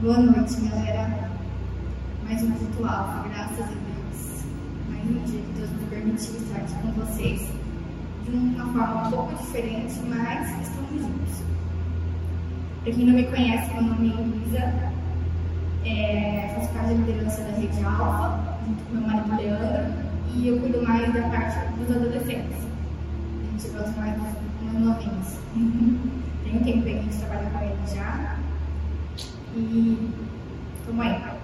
Boa noite, galera. Mais um ritual, graças a Deus. Mais um dia que Deus nos permitiu estar aqui com vocês de uma forma um pouco diferente, mas estamos juntos. Para quem não me conhece, meu nome é Elisa, é, faço parte da liderança da Rede Alfa, junto com meu marido Leandro, e eu cuido mais da parte dos adolescentes. A gente gosta mais dos novinhos. Tem um tempo que a gente trabalha com eles já. E como é?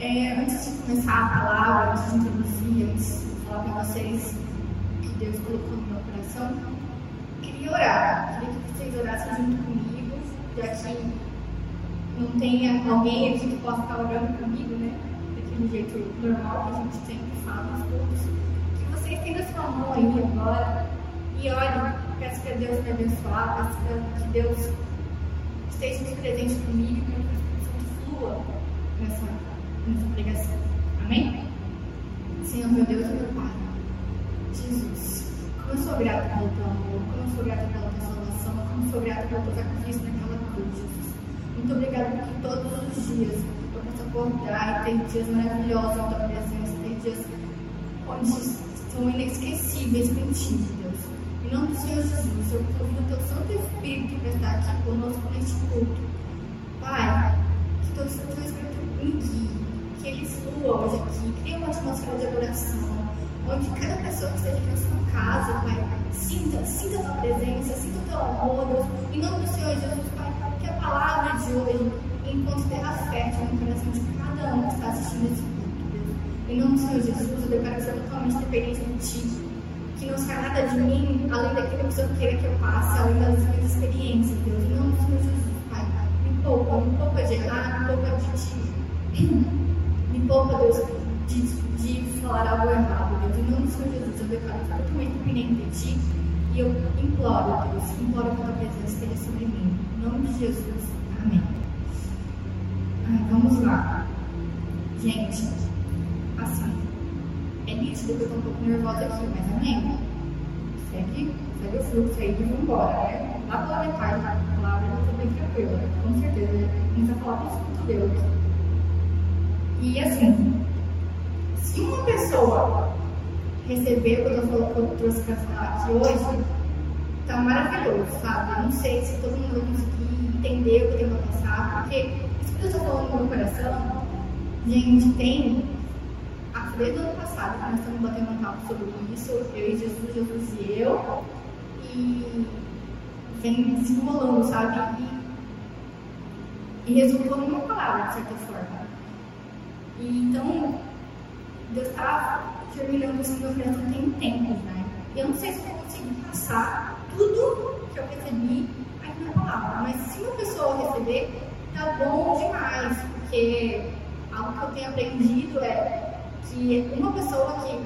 é? Antes de começar a palavra, antes de introduzir, antes de falar para vocês o que Deus colocou no meu coração, queria orar. Queria que vocês orassem junto comigo, já que não tenha alguém aqui que possa estar orando comigo, né? Daquele jeito normal que a gente sempre fala nos cultos. Que vocês tenham sua mão aí agora e olhem, peço que Deus me abençoe, peço que Deus esteja presente comigo e que o Espírito flua nessa, nessa pregação. Amém? Senhor, meu Deus e meu Pai, Jesus, como eu sou grata pelo teu amor, como eu sou grata pela tua salvação, como eu sou grata pelo teu sacrifício naquela cruz, Jesus. Muito obrigada porque todos os dias eu posso acordar e ter dias maravilhosos na tua presença, ter dias onde são inesquecíveis contigo, Deus. Nome Senhor Jesus, eu convido o teu Santo Espírito para estar aqui conosco neste culto. Pai, que teu Santo Espírito me guie, que ele flua hoje aqui, crie uma atmosfera de adoração, onde cada pessoa que esteja na sua casa, Pai, sinta, sinta a tua presença, sinta o teu amor. Em nome do Senhor Jesus, Pai, que a palavra de hoje encontre terra fértil no coração de cada um que está assistindo esse culto, Deus. Em nome do Senhor Jesus, eu declaro ser totalmente dependente de Ti que não sai nada de mim além daquilo que o Senhor queira que eu passe, além das minhas experiências, Deus. Em nome Senhor Jesus, Pai. Me poupa, me poupa de errar, me poupa de ti. Me poupa, Deus, de, de falar algo errado, Deus. Em nome Senhor Jesus, eu declaro totalmente dependente de ti. E eu imploro, Deus, imploro que a tua presença esteja sobre mim. Em nome de Jesus. Amém. Ai, vamos lá. Gente, assim, é nítido que eu tô um pouco nervosa aqui, mas amém. Segue, segue o fluxo aí e vamos embora, né? Lá pela metade da palavra eu tô bem tranquila, com certeza. A vai falar com o Deus. E assim, se uma pessoa receber o que eu, que eu trouxe pra falar aqui hoje, tá maravilhoso, sabe? Eu não sei se todo mundo vai conseguir entender o que eu pra passar, porque isso que eu tô falando no meu coração, gente, tem desde o ano passado que nós estamos batendo um papo sobre isso, eu e Jesus, Jesus e eu, e vem desenrolando, sabe? E, e resultou numa palavra, de certa forma. E então, Deus está terminando isso no meu coração tem tempos, né? Eu não sei se eu conseguir passar tudo que eu recebi aqui na palavra, mas se uma pessoa receber, tá bom demais, porque algo que eu tenho aprendido é que uma pessoa que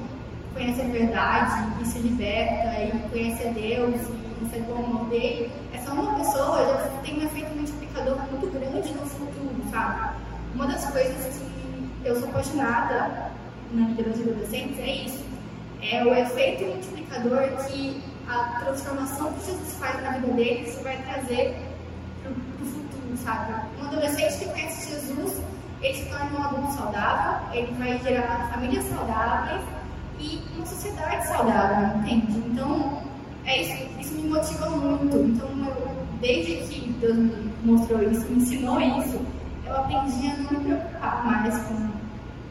conhece a verdade e se liberta e conhece a Deus e recebe o amor dele, essa uma pessoa já tem um efeito multiplicador muito grande no futuro, sabe? Uma das coisas que eu sou apaixonada na liderança de adolescentes é isso. É o efeito multiplicador que a transformação que Jesus faz na vida deles vai trazer para o futuro, sabe? Um adolescente que conhece Jesus ele se torna um adulto saudável, ele vai gerar famílias saudáveis e uma sociedade saudável, entende? Então, é isso, isso me motiva muito. Então, eu, desde que Deus me mostrou isso, me ensinou isso, eu aprendi a não me preocupar mais com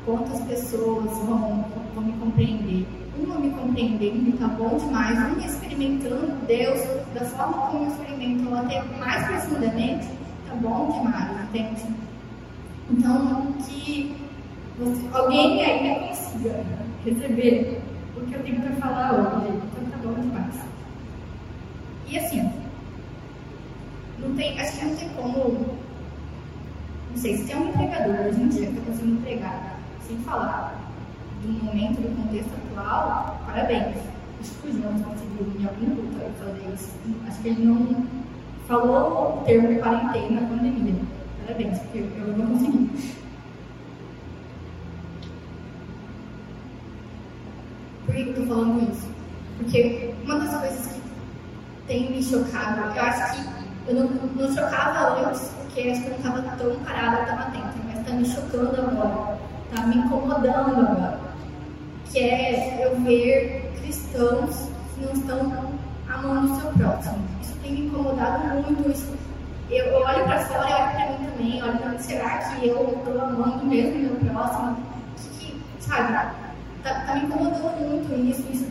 quantas pessoas vão, vão me compreender. Uma me compreendendo, tá bom demais. Uma experimentando Deus da forma como eu experimento, ou até mais profundamente, tá bom demais, entende? Então, que você, alguém ainda consiga receber o que eu tenho para falar hoje. Então, tá bom demais. E assim, não tem, acho que não tem como. Não sei, se tem um empregador hoje em dia que está conseguindo empregar sem falar do momento, do contexto atual, parabéns. Acho que o João conseguiu em algum fazer isso. Acho que ele não falou o termo quarentena na pandemia Parabéns, porque eu não consegui. Por que eu estou falando isso? Porque uma das coisas que tem me chocado, eu acho que Eu não, não chocava antes, porque acho que eu não estava tão parada, tão atenta, mas está me chocando agora, está me incomodando agora. Que é eu ver cristãos que não estão amando o seu próximo. Isso tem me incomodado muito. Isso, eu olho para fora e olho para mim também, olho para mim, será que eu estou amando mesmo meu próximo? Que, que, sabe, tá, tá me incomodando muito isso, isso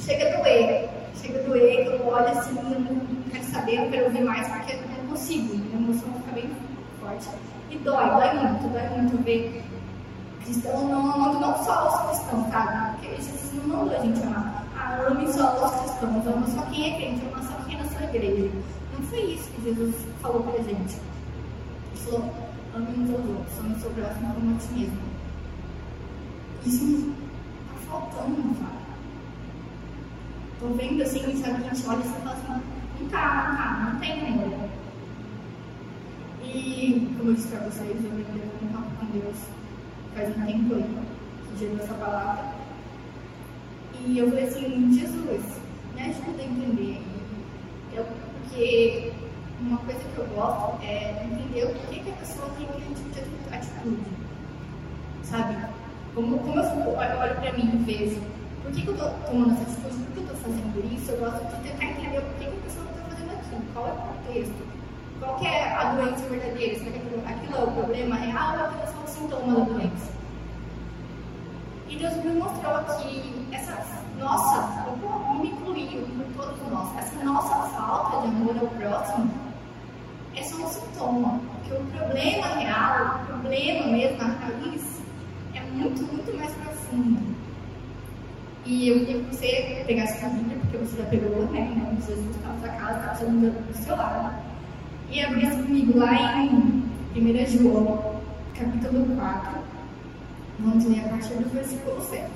chega a doer. Chega a doer, eu olho assim, eu não quero saber, eu quero ouvir mais, porque eu não consigo, a emoção fica bem forte. E dói, dói muito, dói muito ver cristão não amando não só os cristãos, sabe? Porque Jesus não mandou a gente amar. Ah, ame só os cristãos, ama só quem é crente, ama só quem é na sua igreja. Não foi isso que Jesus falou pra gente. Falou, ame uns aos outros, ame o seu próximo como a ti mesmo. Isso tá faltando, sabe? Tô vendo assim, sabe, a gente olha e fala assim, não tá, não tá, não tem amor. E, como eu disse pra vocês, eu me um papo com Deus faz um tempo aí, que gerou essa palavra. E eu falei assim, Jesus, me ajuda a entender. Eu, porque coisa que eu gosto é entender o que, que a pessoa tem tipo de atitude. Sabe? Como, como eu, olho pra mim e vejo por que, que eu estou tomando essa atitude, por que eu estou fazendo isso, eu gosto de tentar entender por que, que a pessoa está fazendo aquilo, qual é o contexto, qual é a doença verdadeira, será que aquilo é o problema real ou é só um sintoma da doença. E Deus me mostrou que essa nossa, eu me incluiu por todos nós, essa nossa falta de amor ao próximo é só um sintoma, porque o problema real, o problema mesmo, a raiz, é muito, muito mais profundo. E eu queria que você pegasse a Bíblia, porque você já pegou, né? Em nome de Jesus, está na sua casa, está precisando do seu lado. E abrisse comigo lá em 1 João, capítulo 4. Vamos ler a partir do versículo 7.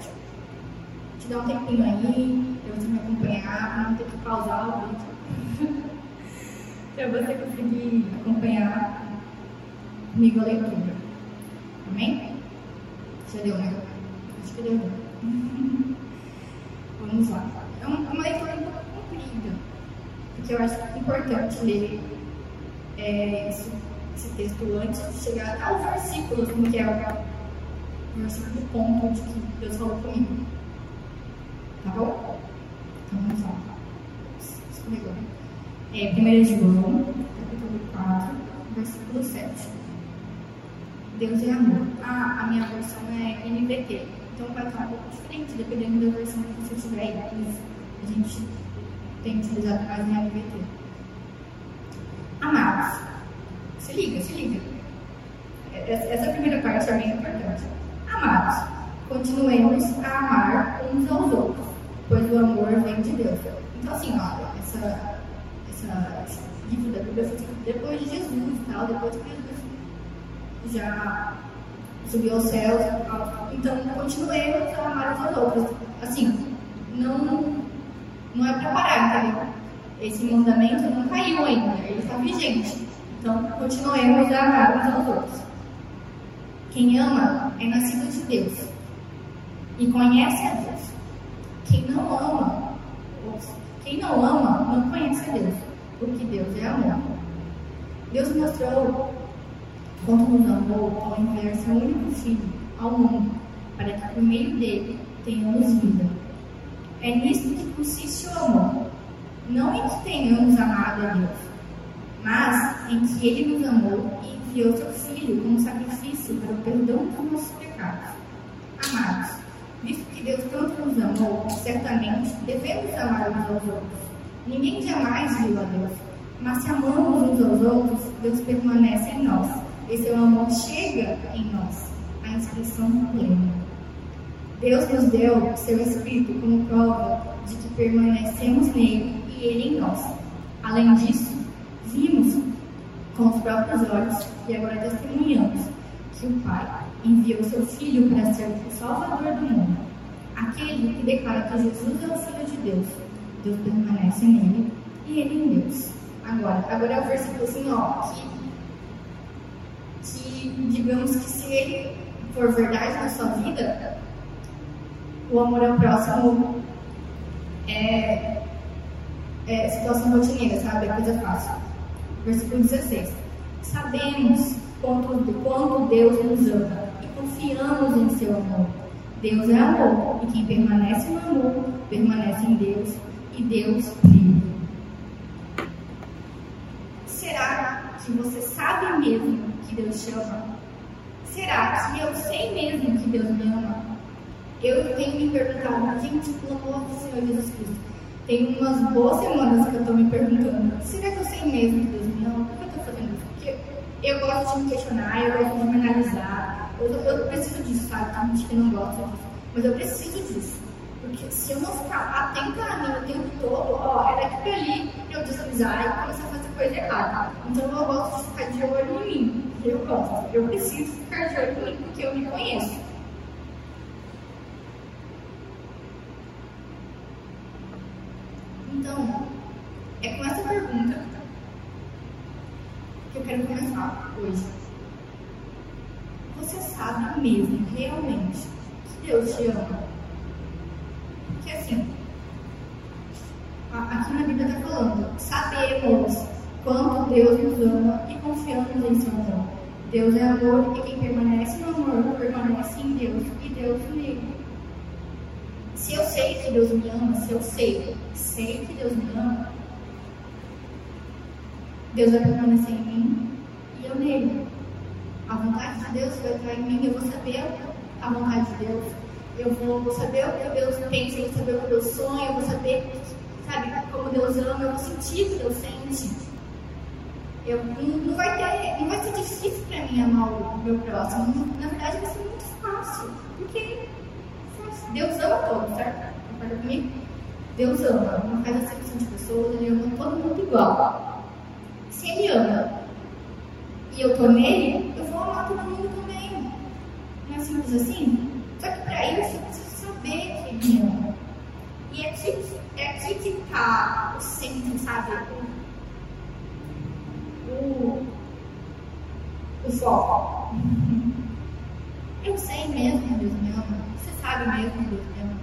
Te dá um tempinho aí, para você me acompanhar, não ter que pausar o vídeo. para você conseguir acompanhar comigo a leitura. Amém? Já deu, né? Acho que deu. Vamos lá. É uma, uma leitura um pouco comprida, porque eu acho importante ler é, esse, esse, texto antes de chegar aos versículos, que é o versículo ponto de que Deus falou comigo. Tá bom? Então vamos lá. Escorregou. É, 1 João, capítulo 4, versículo 7. Deus é amor. Ah, a minha versão é NVT. Então vai estar um pouco diferente, dependendo da versão que você tiver aí. A gente tem utilizado mais em LVT. Amados, se liga, se liga. Essa primeira parte é bem importante. Amados, continuemos a amar uns aos outros, pois o amor vem de Deus. Então, assim, olha, essa, essa, livro da Bíblia foi depois de Jesus e tal, depois que Jesus já subiu aos céus. Então, continuemos a amar uns aos outros. Assim, não, não é para parar, entendeu? Esse mandamento não caiu ainda, ele está vigente. Então, continuemos a amar uns aos outros. Quem ama é nascido de Deus e conhece a Deus. Quem não ama, quem não ama, não conhece a Deus, porque Deus é amor. Deus mostrou quanto nos amou ao enviar seu único filho ao mundo, para que por meio dele tenhamos vida. É nisto que consiste o amor, não em que tenhamos amado a Deus, mas em que ele nos amou e enviou seu filho como sacrifício para o perdão dos nossos pecados. Amados, visto que Deus tanto nos amou, certamente devemos amar uns aos outros. Ninguém jamais viu a Deus, mas se amamos uns aos outros, Deus permanece em nós e seu amor chega em nós, a inscrição plena. Deus nos deu seu Espírito como prova de que permanecemos nele e ele em nós. Além disso, vimos com os próprios olhos e agora testemunhamos que o Pai enviou seu Filho para ser o Salvador do mundo. Aquele que declara que Jesus é o Filho de Deus. Deus permanece nele e ele em Deus. Agora, agora é o versículo assim, ó, que que, digamos que se ele for verdade na sua vida, o amor ao próximo é, é situação rotineira, sabe? É coisa fácil. Versículo 16. Sabemos quanto, quanto Deus nos ama e confiamos em seu amor. Deus é amor, e quem permanece no amor, permanece em Deus, e Deus vive. Será que você sabe mesmo que Deus te ama? Será que eu sei mesmo que Deus me ama? Eu tenho me perguntado, gente, pelo amor do Senhor Jesus Cristo, tem umas boas semanas que eu estou me perguntando, será que eu sei mesmo que Deus me ama? Por que eu estou fazendo isso? Porque eu gosto de me questionar, eu gosto de me analisar, eu, eu preciso disso, sabe? Tem gente que não gosta disso, mas eu preciso disso. Porque se eu não ficar atenta a mim o tempo todo, ó, é daqui para ali eu desavisar e começar a fazer coisa errada. Então eu gosto de ficar de olho em mim. Eu gosto. Eu preciso ficar de olho em mim porque eu me conheço. Então, é com essa pergunta que eu quero começar hoje. Você sabe mesmo, realmente, que Deus te ama? Porque assim, aqui na Bíblia está falando, sabemos quanto Deus nos ama e confiamos em seu amor. Deus é amor e quem permanece no amor permanece em Deus e Deus nele. Se eu sei que Deus me ama, se eu sei, sei que Deus me ama, Deus vai permanecer em mim e eu nele. A vontade de Deus vai estar em mim, eu vou saber a vontade de Deus. Eu vou saber o que Deus pensa, eu vou saber o que Deus sonha, eu vou saber, sabe, como Deus ama, eu vou sentir o que Deus sente. Eu, não, vai ter, não vai ser difícil para mim amar o meu próximo. Na verdade, vai ser muito fácil. Porque Deus ama todos, certo? Concorda comigo? Deus ama, não faz acepção de pessoas, ele ama todo mundo igual. Se ele ama e eu tô nele, eu vou amar todo mundo também. Não é simples assim? Só que para isso eu preciso saber que ele me ama. E é aqui, é aqui que está o centro, sabe? O, o foco. Eu sei mesmo Deus me ama sabe mesmo Deus né?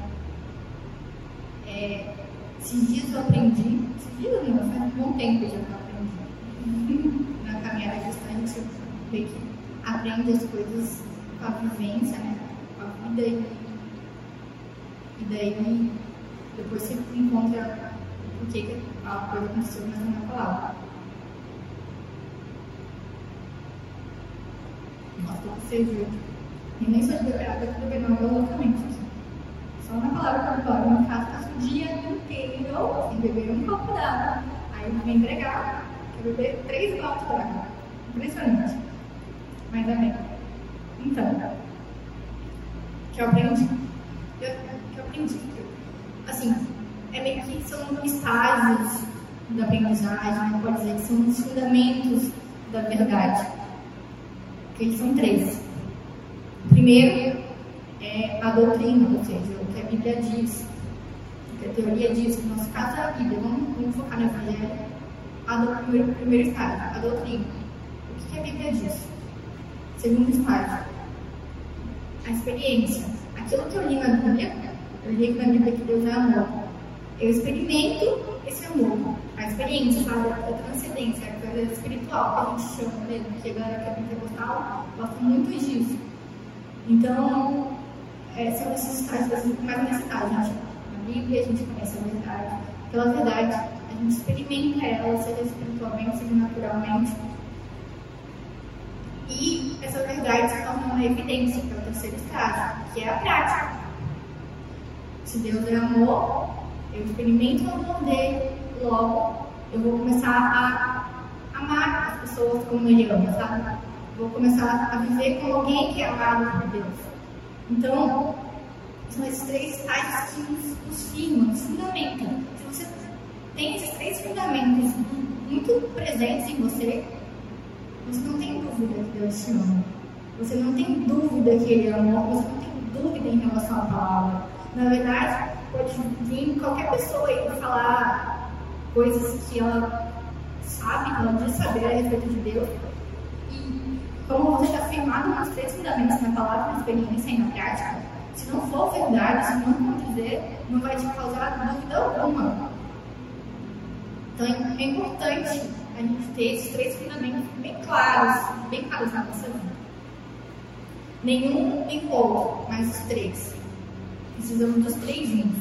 É, esses dias eu aprendi, esses dias não, faz um bom tempo já que eu aprendi. Na caminhada você vê que aprende as coisas com a vivência, né? A vida e, e daí depois você encontra o que a coisa aconteceu na minha palavra. Nossa, você viu. E nem só de beber água, eu beber água loucamente. Só na palavra que eu falo, no caso, passo o dia inteiro sem beber um copo d'água. Aí vem entregar, quer beber três copos d'água. Impressionante. Mas amém. Então, que eu aprendi. Eu, que eu aprendi. Assim, é meio que são estágios da aprendizagem, pode dizer que são os fundamentos da verdade. Que eles são três. Primeiro é a doutrina, ou seja, o que a Bíblia diz, o que a teoria diz, no nosso caso é a Bíblia, vamos, vamos focar no Evangelho, a do, primeiro, primeiro estágio, a doutrina. O que a Bíblia diz? Segundo estágio, a experiência. Aquilo que eu li na Bíblia, eu li na Bíblia que Deus é amor. Eu experimento esse amor, a experiência, sabe? A transcendência, a coisa espiritual que a gente chama mesmo, que a galera que é pentecostal gosta muito disso. Então, é, são esses estágios, mais a gente, na Bíblia a gente conhece a verdade, pela verdade, a gente experimenta ela, seja espiritualmente, seja naturalmente. E essa verdade se torna uma evidência para o terceiro estágio, que é a prática. Se Deus é amor, eu experimento o amor dele, logo eu vou começar a amar as pessoas como ele ama, sabe? vou começar a viver com alguém que é amado por Deus. Então, são esses três estágios que nos, nos firmam, nos fundamentam. Se você tem esses três fundamentos muito presentes em você, você não tem dúvida que Deus te ama. Você não tem dúvida que Ele ama, você não tem dúvida em relação à palavra. Na verdade, pode vir qualquer pessoa aí falar coisas que ela sabe, que ela diz saber a respeito de Deus, como você está firmado nos três fundamentos na palavra, na experiência e na prática, se não for verdade, se não acontecer, não vai te causar dúvida alguma. Então é importante a gente ter esses três fundamentos bem claros, bem claros na nossa vida. Nenhum nem outro, mas os três. Precisamos dos três juntos.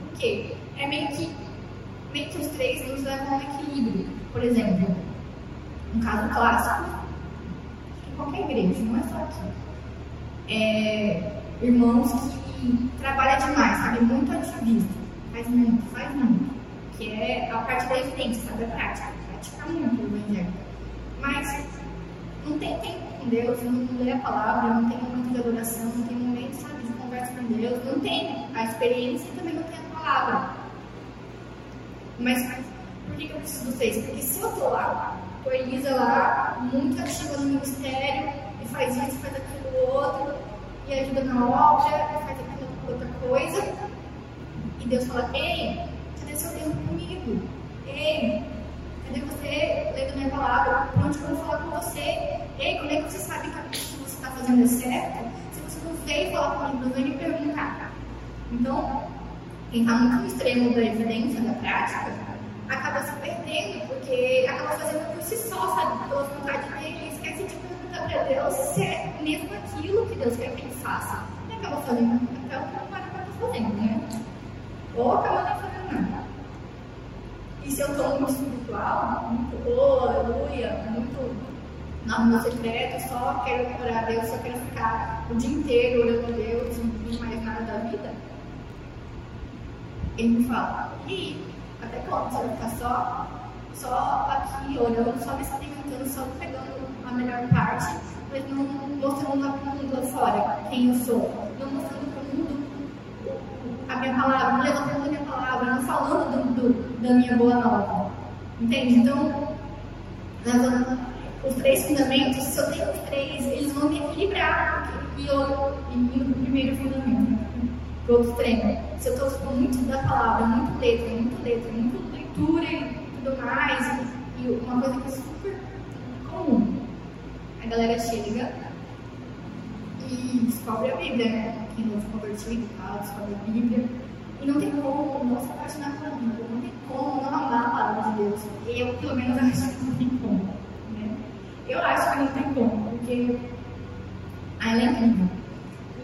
Por quê? É meio que, meio que os três nos levam ao equilíbrio. Por exemplo, um caso clássico em qualquer igreja, não é só aqui. É, irmãos que trabalham demais, sabe? Muito ativista. Faz muito, faz muito. Que é a parte da evidência, sabe? A prática. Evangelho. Mas não tem tempo com Deus, não lê a palavra, não tem momento de adoração, não tem momento, sabe, de conversa com Deus, não tem a experiência e também não tem a palavra. Mas por que, que eu preciso de vocês? Porque se eu tô lá, com a Elisa lá, muito ativa no ministério, e faz isso, faz aquilo outro, e ajuda na obra, e faz aquilo outra coisa, e Deus fala, ei, cadê seu tempo comigo? Ei, minha palavra? Onde eu falar com você? Ei, como é que você sabe que você está fazendo é certo? Se você não veio falar comigo, não veio me perguntar. Então, quem está muito no extremo da evidência, da prática, acaba se perdendo, porque acaba fazendo por si só, sabe? Pela vontade dele, esquece de perguntar para Deus se é mesmo aquilo que Deus quer que ele faça. E acaba fazendo o que não para estar fazendo, né? Ou acaba nem fazendo nada. E se eu estou muito espiritual, muito boa, aleluia, muito no meu secreto, só quero adorar a Deus, só quero ficar o dia inteiro orando a Deus, não mais nada da vida, ele me fala, e até quando você vai ficar só, só aqui orando, só me experimentando, só pegando a melhor parte, mas não mostrando para o mundo lá fora quem eu sou, não mostrando para o mundo a minha palavra, não levantando a minha palavra, não falando do, do, da minha boa nova. Entende? Então, os três fundamentos, se eu tenho os três, eles vão me equilibrar. E eu, para o primeiro fundamento, para o outro extremo. Se eu estou muito da palavra, muito letra, muito letra, muito leitura e tudo mais, e uma coisa que é super comum, a galera chega e descobre a Bíblia, né? Quem não se convertido tal, descobre a Bíblia. E não tem como não se apaixonar pela Bíblia, como não amar a palavra de Deus. Eu, pelo menos, acho que não tem como. Né? Eu acho que não tem como, porque ela é incrível.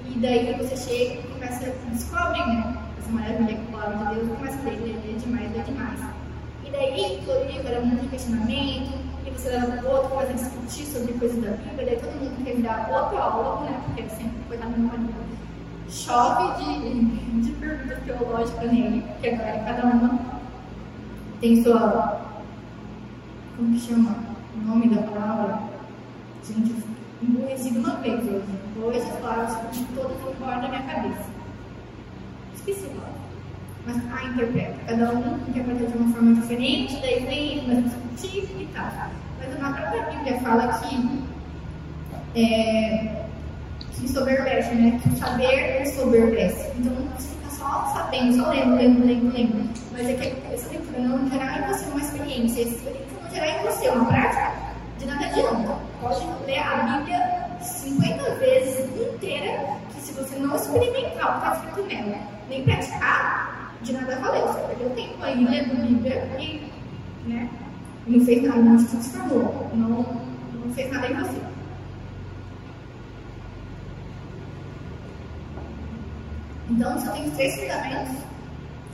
E daí você chega e começa a descobrir né, essa maravilha com a palavra de Deus, começa a ler, ler, ler demais, ler demais. E daí, todo livro era muito questionamento, e você leva para o outro, começa a discutir sobre coisas da Bíblia, daí todo mundo quer virar aula, né? Porque sempre foi na língua. Chove de, de perguntas teológicas nele, porque agora cada uma tem sua. Como que chama? O nome da palavra? Gente, eu emburreci de uma vez hoje. Hoje as palavras todas vão embora da minha cabeça. Esqueci o nome mas a interpreta. Cada um interpreta de uma forma diferente, daí vem mais discutir e tal. Mas na própria Bíblia fala que, é, que soberbece, né? Que saber soberbece. Então não você fica só sabendo, só lendo, lendo, lendo, lendo. Mas é que não gerar em você uma experiência. Essa experiência não gerar em você uma prática, de nada adianta. Pode ler a Bíblia 50 vezes inteira, que se você não experimentar o que está escrito nela, nem praticar, de nada valeu. Você perdeu tempo aí lendo Bíblia e né, não fez nada, não se transformou, não, não fez nada em você. Então, eu tenho três fundamentos,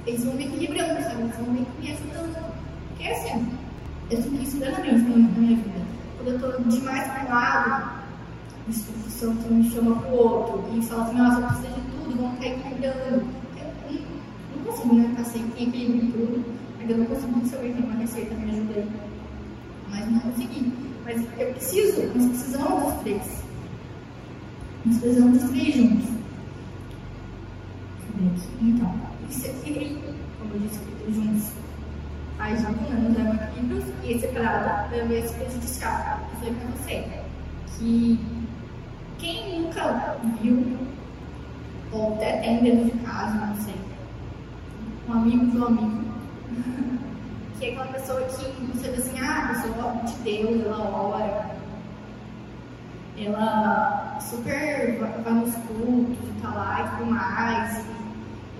eles vão equilibrando, sabe? Eles vão me, me ajudando. Porque é assim, eu sinto isso plenamente na minha vida. Quando eu estou demais para um lado, o Espírito Santo me chama para o outro e fala assim: nossa, eu preciso de tudo, vamos ficar equilibrando consigo, né? Passei equilíbrio em tudo. Ainda não consegui saber ter uma receita me ajuda aí. Mas não consegui. Mas eu preciso, nós precisamos dos três. Nós precisamos dos três juntos. Então, isso aqui, como eu disse, juntos. Faz junto, né? Nos leva equilíbrios e separado leva esse peso de escala. Eu falei pra você que quem nunca viu, ou até tem dentro de casa, não sei, um amigo do amigo, que é aquela pessoa que você diz assim, ah, a pessoa de Deus, ela ora, ela super vai nos cultos tá lá e tudo mais,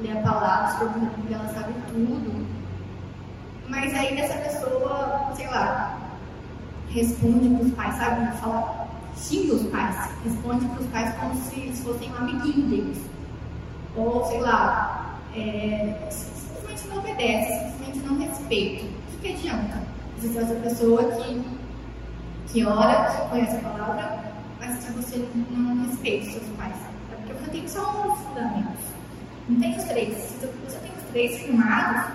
lê a palavra, super ela sabe tudo. Mas aí dessa pessoa, sei lá, responde para os pais, sabe? Fala, xinga os pais, responde para os pais como se, se fossem um amiguinho deles. Ou, sei lá, é, simplesmente não obedece, simplesmente não respeita. O que, adianta? Você é essa pessoa que, que ora, que conhece a palavra, mas que você não respeita os seus pais. É porque você tem só um fundamentos. Não tem os três. Se você tem os três firmados,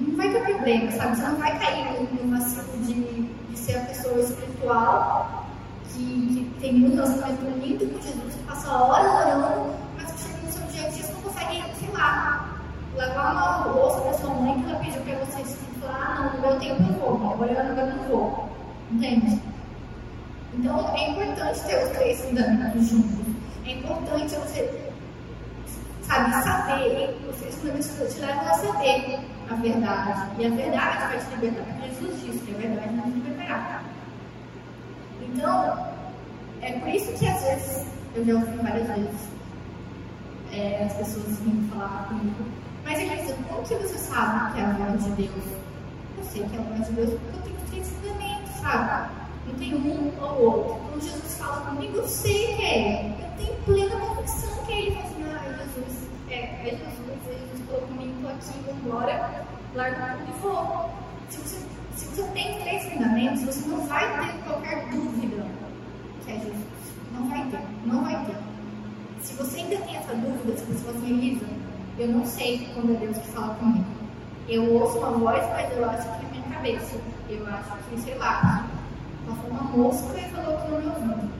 não vai ter problema, sabe? Você não vai cair no vacilo de, de ser a pessoa espiritual que, que tem um relacionamento lindo com Jesus, que passa horas orando, mas que chega no seu dia você não consegue, sei lá, lavar uma louça para sua mãe que ela pediu para você falar, ah, não, no meu tempo eu vou, agora eu não vou. Entende? Então é importante ter os três fundamentos juntos. É importante você, sabe, saber, os três fundamentos te levam a saber a verdade. E a verdade vai te libertar. Jesus disse que a verdade não te libertará. Então, é por isso que às vezes, eu já ouvi várias vezes, é, as pessoas vêm falar comigo, mas Elisa, como que você sabe que é a voz de Deus? Eu sei que é a voz de Deus porque eu tenho três fundamentos, sabe? Não tem um ou outro. Quando Jesus fala comigo, eu sei que é Ele. Eu tenho plena convicção que é Ele. Fala assim, ah, Jesus, é, Jesus, é Jesus falou comigo, aqui, vamos embora larga tudo e vou. Se você, se você tem três fundamentos, você não vai ter qualquer dúvida que é Jesus. Não vai ter, não vai ter. Se você ainda tem essa dúvida, se você fala assim, Elisa, eu não sei quando é Deus que fala comigo. Eu ouço uma voz, mas eu acho que é minha cabeça. Eu acho que, sei lá, passou uma mosca e falou que não me ouvindo.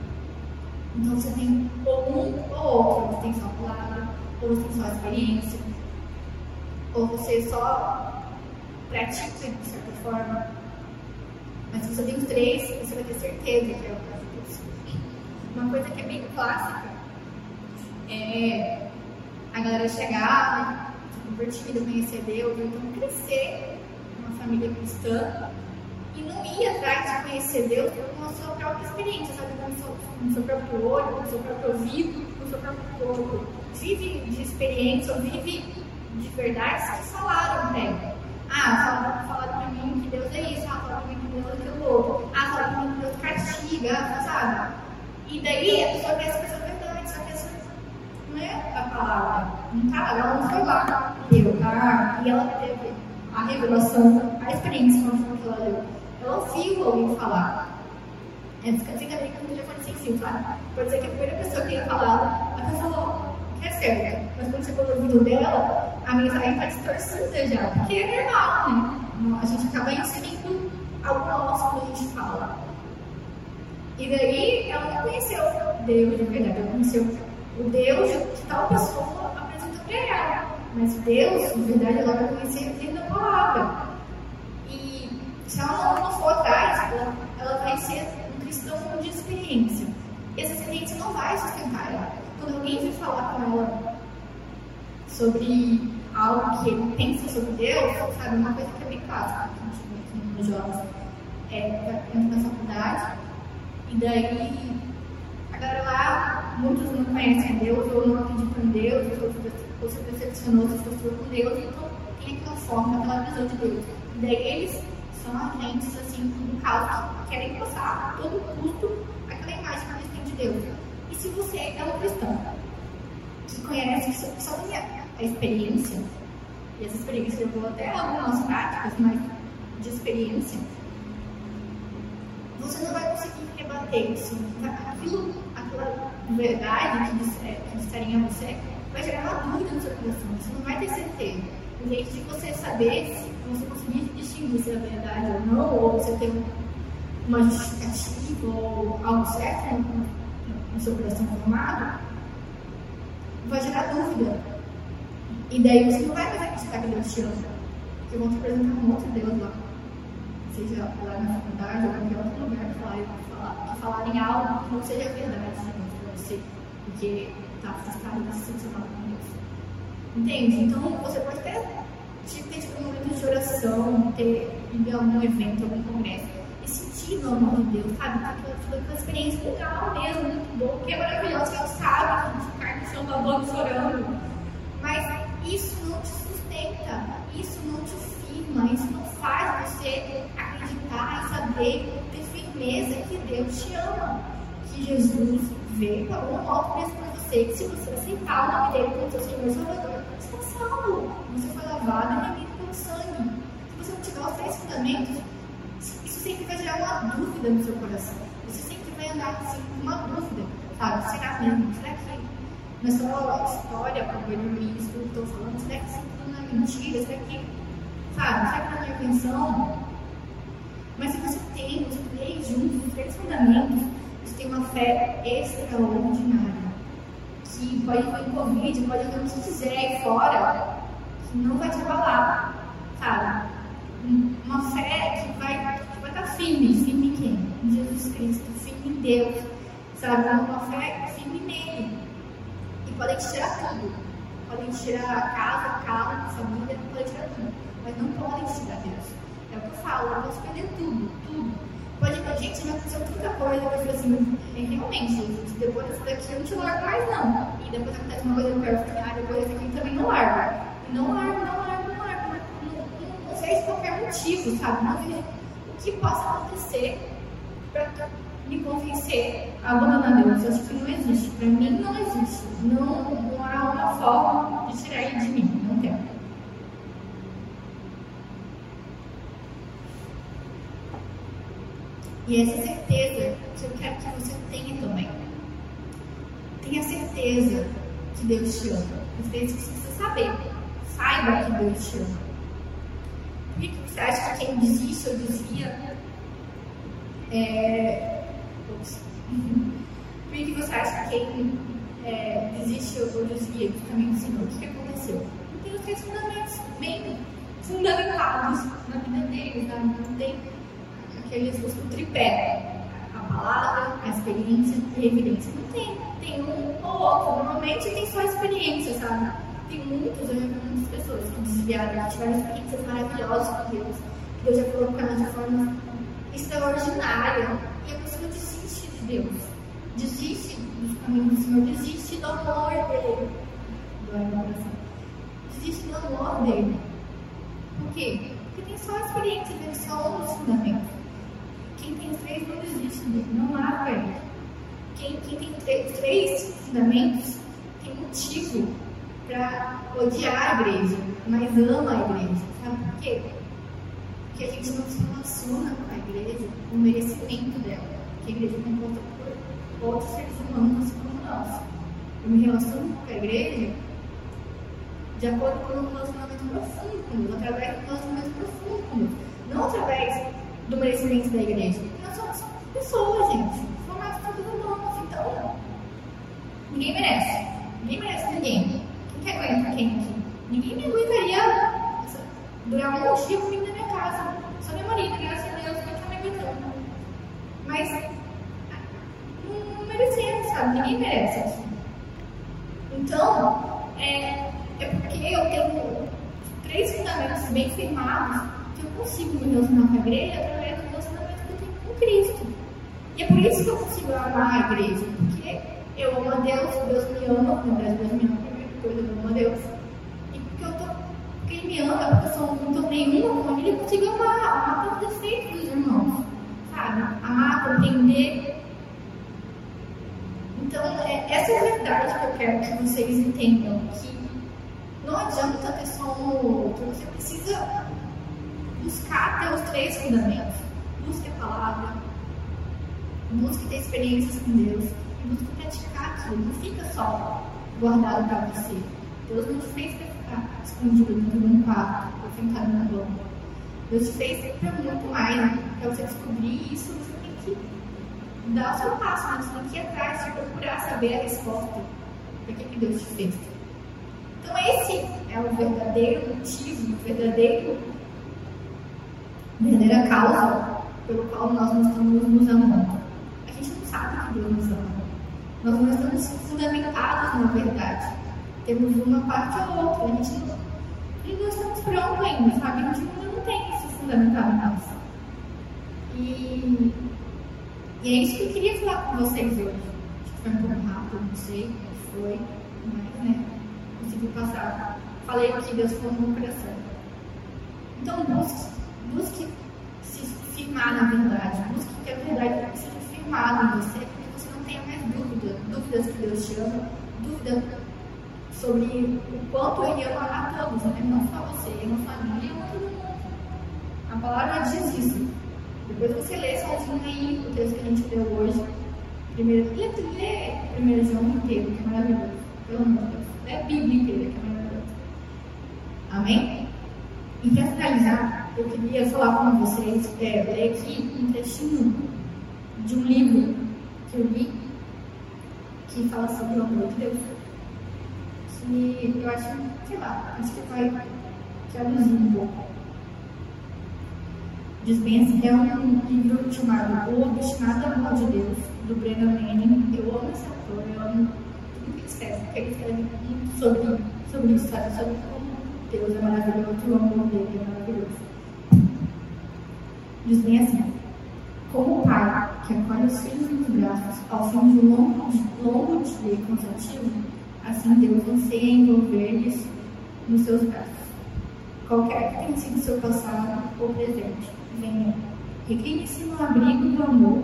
Então você tem ou um ou outro. Você tem só a palavra, ou você só experiência, ou você só pratica de certa forma. Mas se você tem os três, você vai ter certeza que é o caso Deus. Uma coisa que é bem clássica é a galera chegar, ser convertida, conhecer Deus, então crescer numa família cristã e não ir atrás de conhecer Deus com a sua própria experiência, sabe? Com o seu, com o seu próprio olho, com o seu próprio ouvido, com o seu próprio corpo. Vive de experiência, ou vive de verdades que falaram até. Ah, falaram pra mim que Deus é isso, ah, falaram pra mim que Deus é aquilo outro. Ah, falaram pra mim que Deus castiga, sabe? E daí a pessoa quer saber a verdade, só que essa não é a palavra. Não tá, ela não foi lá, leu, ah, e ela teve a revelação, a experiência que ela leu. Ela ouviu alguém falar. É, fica, fica ali com o telefone fio, sabe? Pode ser que a primeira pessoa que ia falar, a pessoa falou, que é certo. Mas quando chegou no ouvido dela, a mensagem está distorcida já. Porque é normal, né? A gente acaba inserindo algo nosso quando a gente fala. E daí ela não conheceu Deus de verdade, ela conheceu o Deus que tal pessoa apresentou para ela. Mas Deus, de verdade, ela vai conhecer dentro da palavra. E se ela não for atrás, ela, ela vai ser um cristão de experiência. E essa experiência não vai sustentar ela quando alguém vem falar com ela sobre algo que ele pensa sobre Deus, sabe, uma coisa que é bem clássica que a gente vê aqui nos jovens, é, entra na faculdade, e daí a galera lá, muitos não conhecem Deus, ou não acreditam em Deus, ou se decepcionou, se frustrou com Deus, então tem aquela forma, aquela visão de Deus. E daí eles são agentes, assim, do caos, que querem passar a todo custo aquela imagem que eles têm de Deus. E se você é um cristão que conhece, só a experiência, e as experiências eu vou até algumas práticas, mas de experiência, você não vai conseguir rebater isso. Aquilo, aquela verdade que, disser, que disserem a você vai gerar uma dúvida no seu coração. Você não vai ter certeza. Em vez de você saber, se você conseguir distinguir se é verdade ou não, ou você tem uma justificativa ou algo certo, no seu coração formado, vai gerar dúvida. E daí você não vai mais acreditar que Deus te ama. Porque vão te apresentar um outro Deus lá. Seja lá na faculdade ou em qualquer outro lugar que falarem, que falarem algo que não seja verdade para você. Porque está frustrado e se decepcionado com Deus. Entende? Então você pode ter, ter tipo, um momento de oração, ter ido a algum evento, algum congresso e sentir no amor de Deus, sabe? Foi uma experiência legal mesmo, muito boa, porque é maravilhoso, que gente sabe, gente ficar no chão babando, chorando. Mas isso não te sustenta, isso não te firma, isso não faz você acreditar e saber, ter firmeza que Deus te ama. Que Jesus veio, pagou um alto preço para você. Que se você aceitar o nome dele como seu Senhor Salvador, você está salvo. Você foi lavado e remido pelo sangue. Se você não tiver os três fundamentos, sempre vai gerar uma dúvida no seu coração. Você sempre vai andar assim com uma dúvida, sabe? Será mesmo? Será que na sua história, como ele isso que eu estou falando, será que isso tudo não é mentira? Será que, sabe? Será que não é minha intenção? Mas se você tem os três juntos, os três fundamentos, você tem uma fé extraordinária. Que pode vir Covid, pode vir o que quiser aí fora, que não vai te abalar, sabe? Uma fé que vai estar firme, firme em quem? Em Jesus Cristo, firme em Deus, sabe? Uma fé firme nele. E podem tirar tudo. Podem tirar a casa, carro, família, podem tirar tudo. Mas não podem tirar Deus. É o que eu falo, eu posso perder tudo, tudo. Pode gente que vai acontecer tanta coisa que eu assim, realmente, gente, depois dessa daqui eu não te largo mais não. E depois acontece uma coisa eu quero ficar, depois dessa aqui também não largo. Não largo, não largo, não largo. Não, não, não sei se qualquer motivo, sabe? Não vejo o que possa acontecer para me convencer a abandonar Deus. Eu acho que não existe. Para mim não existe. Não, não há uma forma de tirar ele de mim. Não tem. E essa certeza que eu quero que você tenha também. Tenha certeza que Deus te ama. Às vezes precisa saber. Saiba que Deus te ama. Por que você acha que quem desiste ou desvia é... Por que você acha que quem é, desiste ou desvia do caminho do Senhor? O que, aconteceu? Não tem os três fundamentos bem fundamentados na vida deles, tá? não tem aqueles o tripé, a palavra, a experiência e a evidência. Não tem, tem um ou outro. Normalmente tem só experiência, sabe? Tem muitos, eu já vi muitas pessoas que desviaram, que tiveram experiências maravilhosas com Deus, que Deus já colocou elas de forma extraordinária, e a pessoa desiste de Deus, desiste dos caminhos do Senhor, desiste do amor dele. Desiste do amor dele. Por quê? Porque tem só a experiência dele, só dos fundamentos. Quem tem três não desiste dele, não larga ele. Quem, quem tem três, três fundamentos tem motivo para odiar a igreja, mas ama a igreja. Sabe por quê? Porque a gente não se relaciona com a igreja com o merecimento dela. Porque a igreja é composta por outros seres humanos como nós. Eu me relaciono com a igreja de acordo com um relacionamento profundo com Deus, através do relacionamento profundo com Deus. Não através do merecimento da igreja. Nós somos pessoas, gente. Formados por todos humanos. Então, ninguém merece. Ninguém merece ninguém. Quem quer aguentar quem? Ninguém me aguentaria durar um dia comigo na minha casa. Só meu marido, graças a Deus, que tá me aguentando. Mas não merecemos, sabe? Ninguém merece. Então, é, é porque eu tenho três fundamentos bem firmados que eu consigo me relacionar com a igreja através do relacionamento que eu tenho com Cristo. E é por isso que eu consigo amar a igreja, porque eu amo a Deus, Deus me ama, Deus me ama, coisa, eu amo a Deus. E porque eu tô, Ele me ama, porque eu sou, não tô nenhuma Ele, eu consigo amar, amar pelos defeitos dos irmãos, sabe? Amar, compreender. Então, é, essa é a verdade que eu quero que vocês entendam, que não adianta ter só um ou outro, você precisa buscar ter os três fundamentos. Busque a palavra, busque ter experiências com Deus e busque praticar aquilo. Não fica só guardado para você. Deus não te fez para ficar escondido dentro de um quarto ou sentado na lama. Deus te fez para muito mais. Né? Para você descobrir isso, você tem que dar o seu passo, né? você tem que ir atrás, de procurar saber a resposta. Por que, que Deus te fez? Então, esse é o verdadeiro motivo, o verdadeiro verdadeira causa pelo qual nós não estamos nos amando. A gente não sabe que Deus nos ama. Nós não estamos fundamentados na verdade. Temos uma parte ou outra. A gente e não estamos prontos ainda, sabe? A gente não, tem isso fundamentado em nós. E, e é isso que eu queria falar com vocês hoje. Acho que foi um pouco rápido, não sei o foi, mas né, consegui passar. Falei que Deus falou no coração. Então busque busque se firmar na verdade. Busque que a verdade seja firmada em você, mais dúvidas, que Deus te ama, dúvidas sobre o quanto Ele ama a todos, né? não só você, ama a família, ama todo mundo. A palavra diz isso. Depois você lê sozinho aí o texto que a gente leu hoje. Primeiro, lê, lê primeiro João inteiro, que é maravilhoso. Pelo amor de Deus. Lê a Bíblia inteira, que é maravilhoso. Amém? E para finalizar, eu queria falar com vocês, é, ler aqui um trechinho de um livro que eu li, que fala sobre o amor de Deus. Que eu acho, sei lá, acho que vai traduzir um pouco. Bem assim, é um livro chamado O Obstinado Amor de Deus, do Brennan Manning. Eu amo esse autor, eu amo tudo que ele escreve, porque ele escreve sobre, sobre isso, sabe? Sobre como Deus é maravilhoso e o amor dele é maravilhoso. Diz bem assim, como o pai que acolhe os filhos nos braços ao fim de um longo, longo dia cansativo, assim Deus anseia envolver-lhes nos seus braços. Qualquer que tenha sido seu passado ou presente, venha, recline-se no abrigo do amor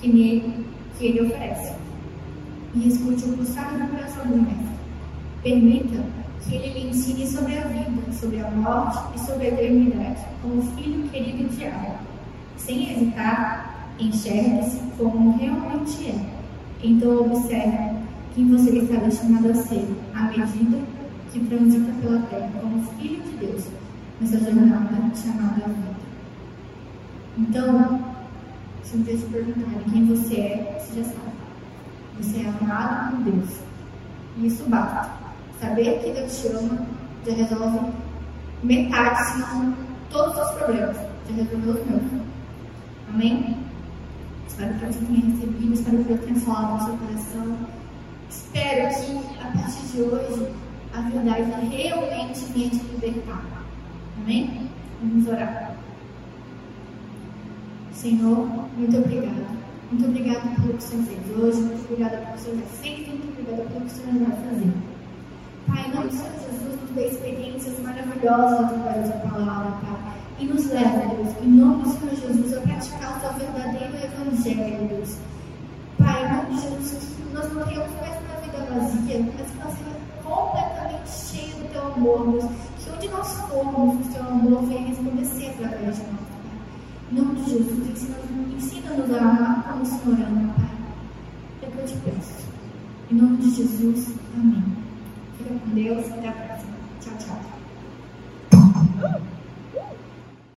que, nele, que ele oferece. E escute o pulsar do coração do mestre. Permita que ele lhe ensine sobre a vida, sobre a morte e sobre a eternidade, como filho querido de alma. Sem hesitar, enxergue-se como realmente é. Então observe quem você está destinado a ser, à medida que transita pela terra como filho de Deus, nessa jornada chamada vida. Então, se dia te perguntarem quem você é, você já sabe. Você é amado por Deus. E isso basta. Saber que Deus te ama já resolve metade, se não todos os problemas. Já resolveu os meus. Amém? Espero que você tenha recebido, espero que Deus tenha falado no seu coração. Espero que a partir de hoje a verdade realmente venha te libertar. Amém? Vamos orar. Senhor, muito obrigada. Muito obrigada pelo que o Senhor fez hoje, muito obrigada pelo que o Senhor já fez, muito obrigada pelo que o Senhor vai fazer. Pai, em nome do Senhor Jesus, nos dê experiências maravilhosas através da palavra, Pai. E nos leva, Deus, em nome do Senhor Jesus, a praticar o teu verdadeiro evangelho, Deus. Pai, em nome de Jesus, nós não tenhamos mais uma vida vazia, mas que nós completamente cheio do teu amor, Deus. Que onde nós formos, o teu amor venha resplandecer através de nós, Pai. Em nome de Jesus, ensina-nos ensina a amar como o Senhor ama, Pai. É o que eu te peço. Em nome de Jesus, amém. Fica com Deus, até a próxima.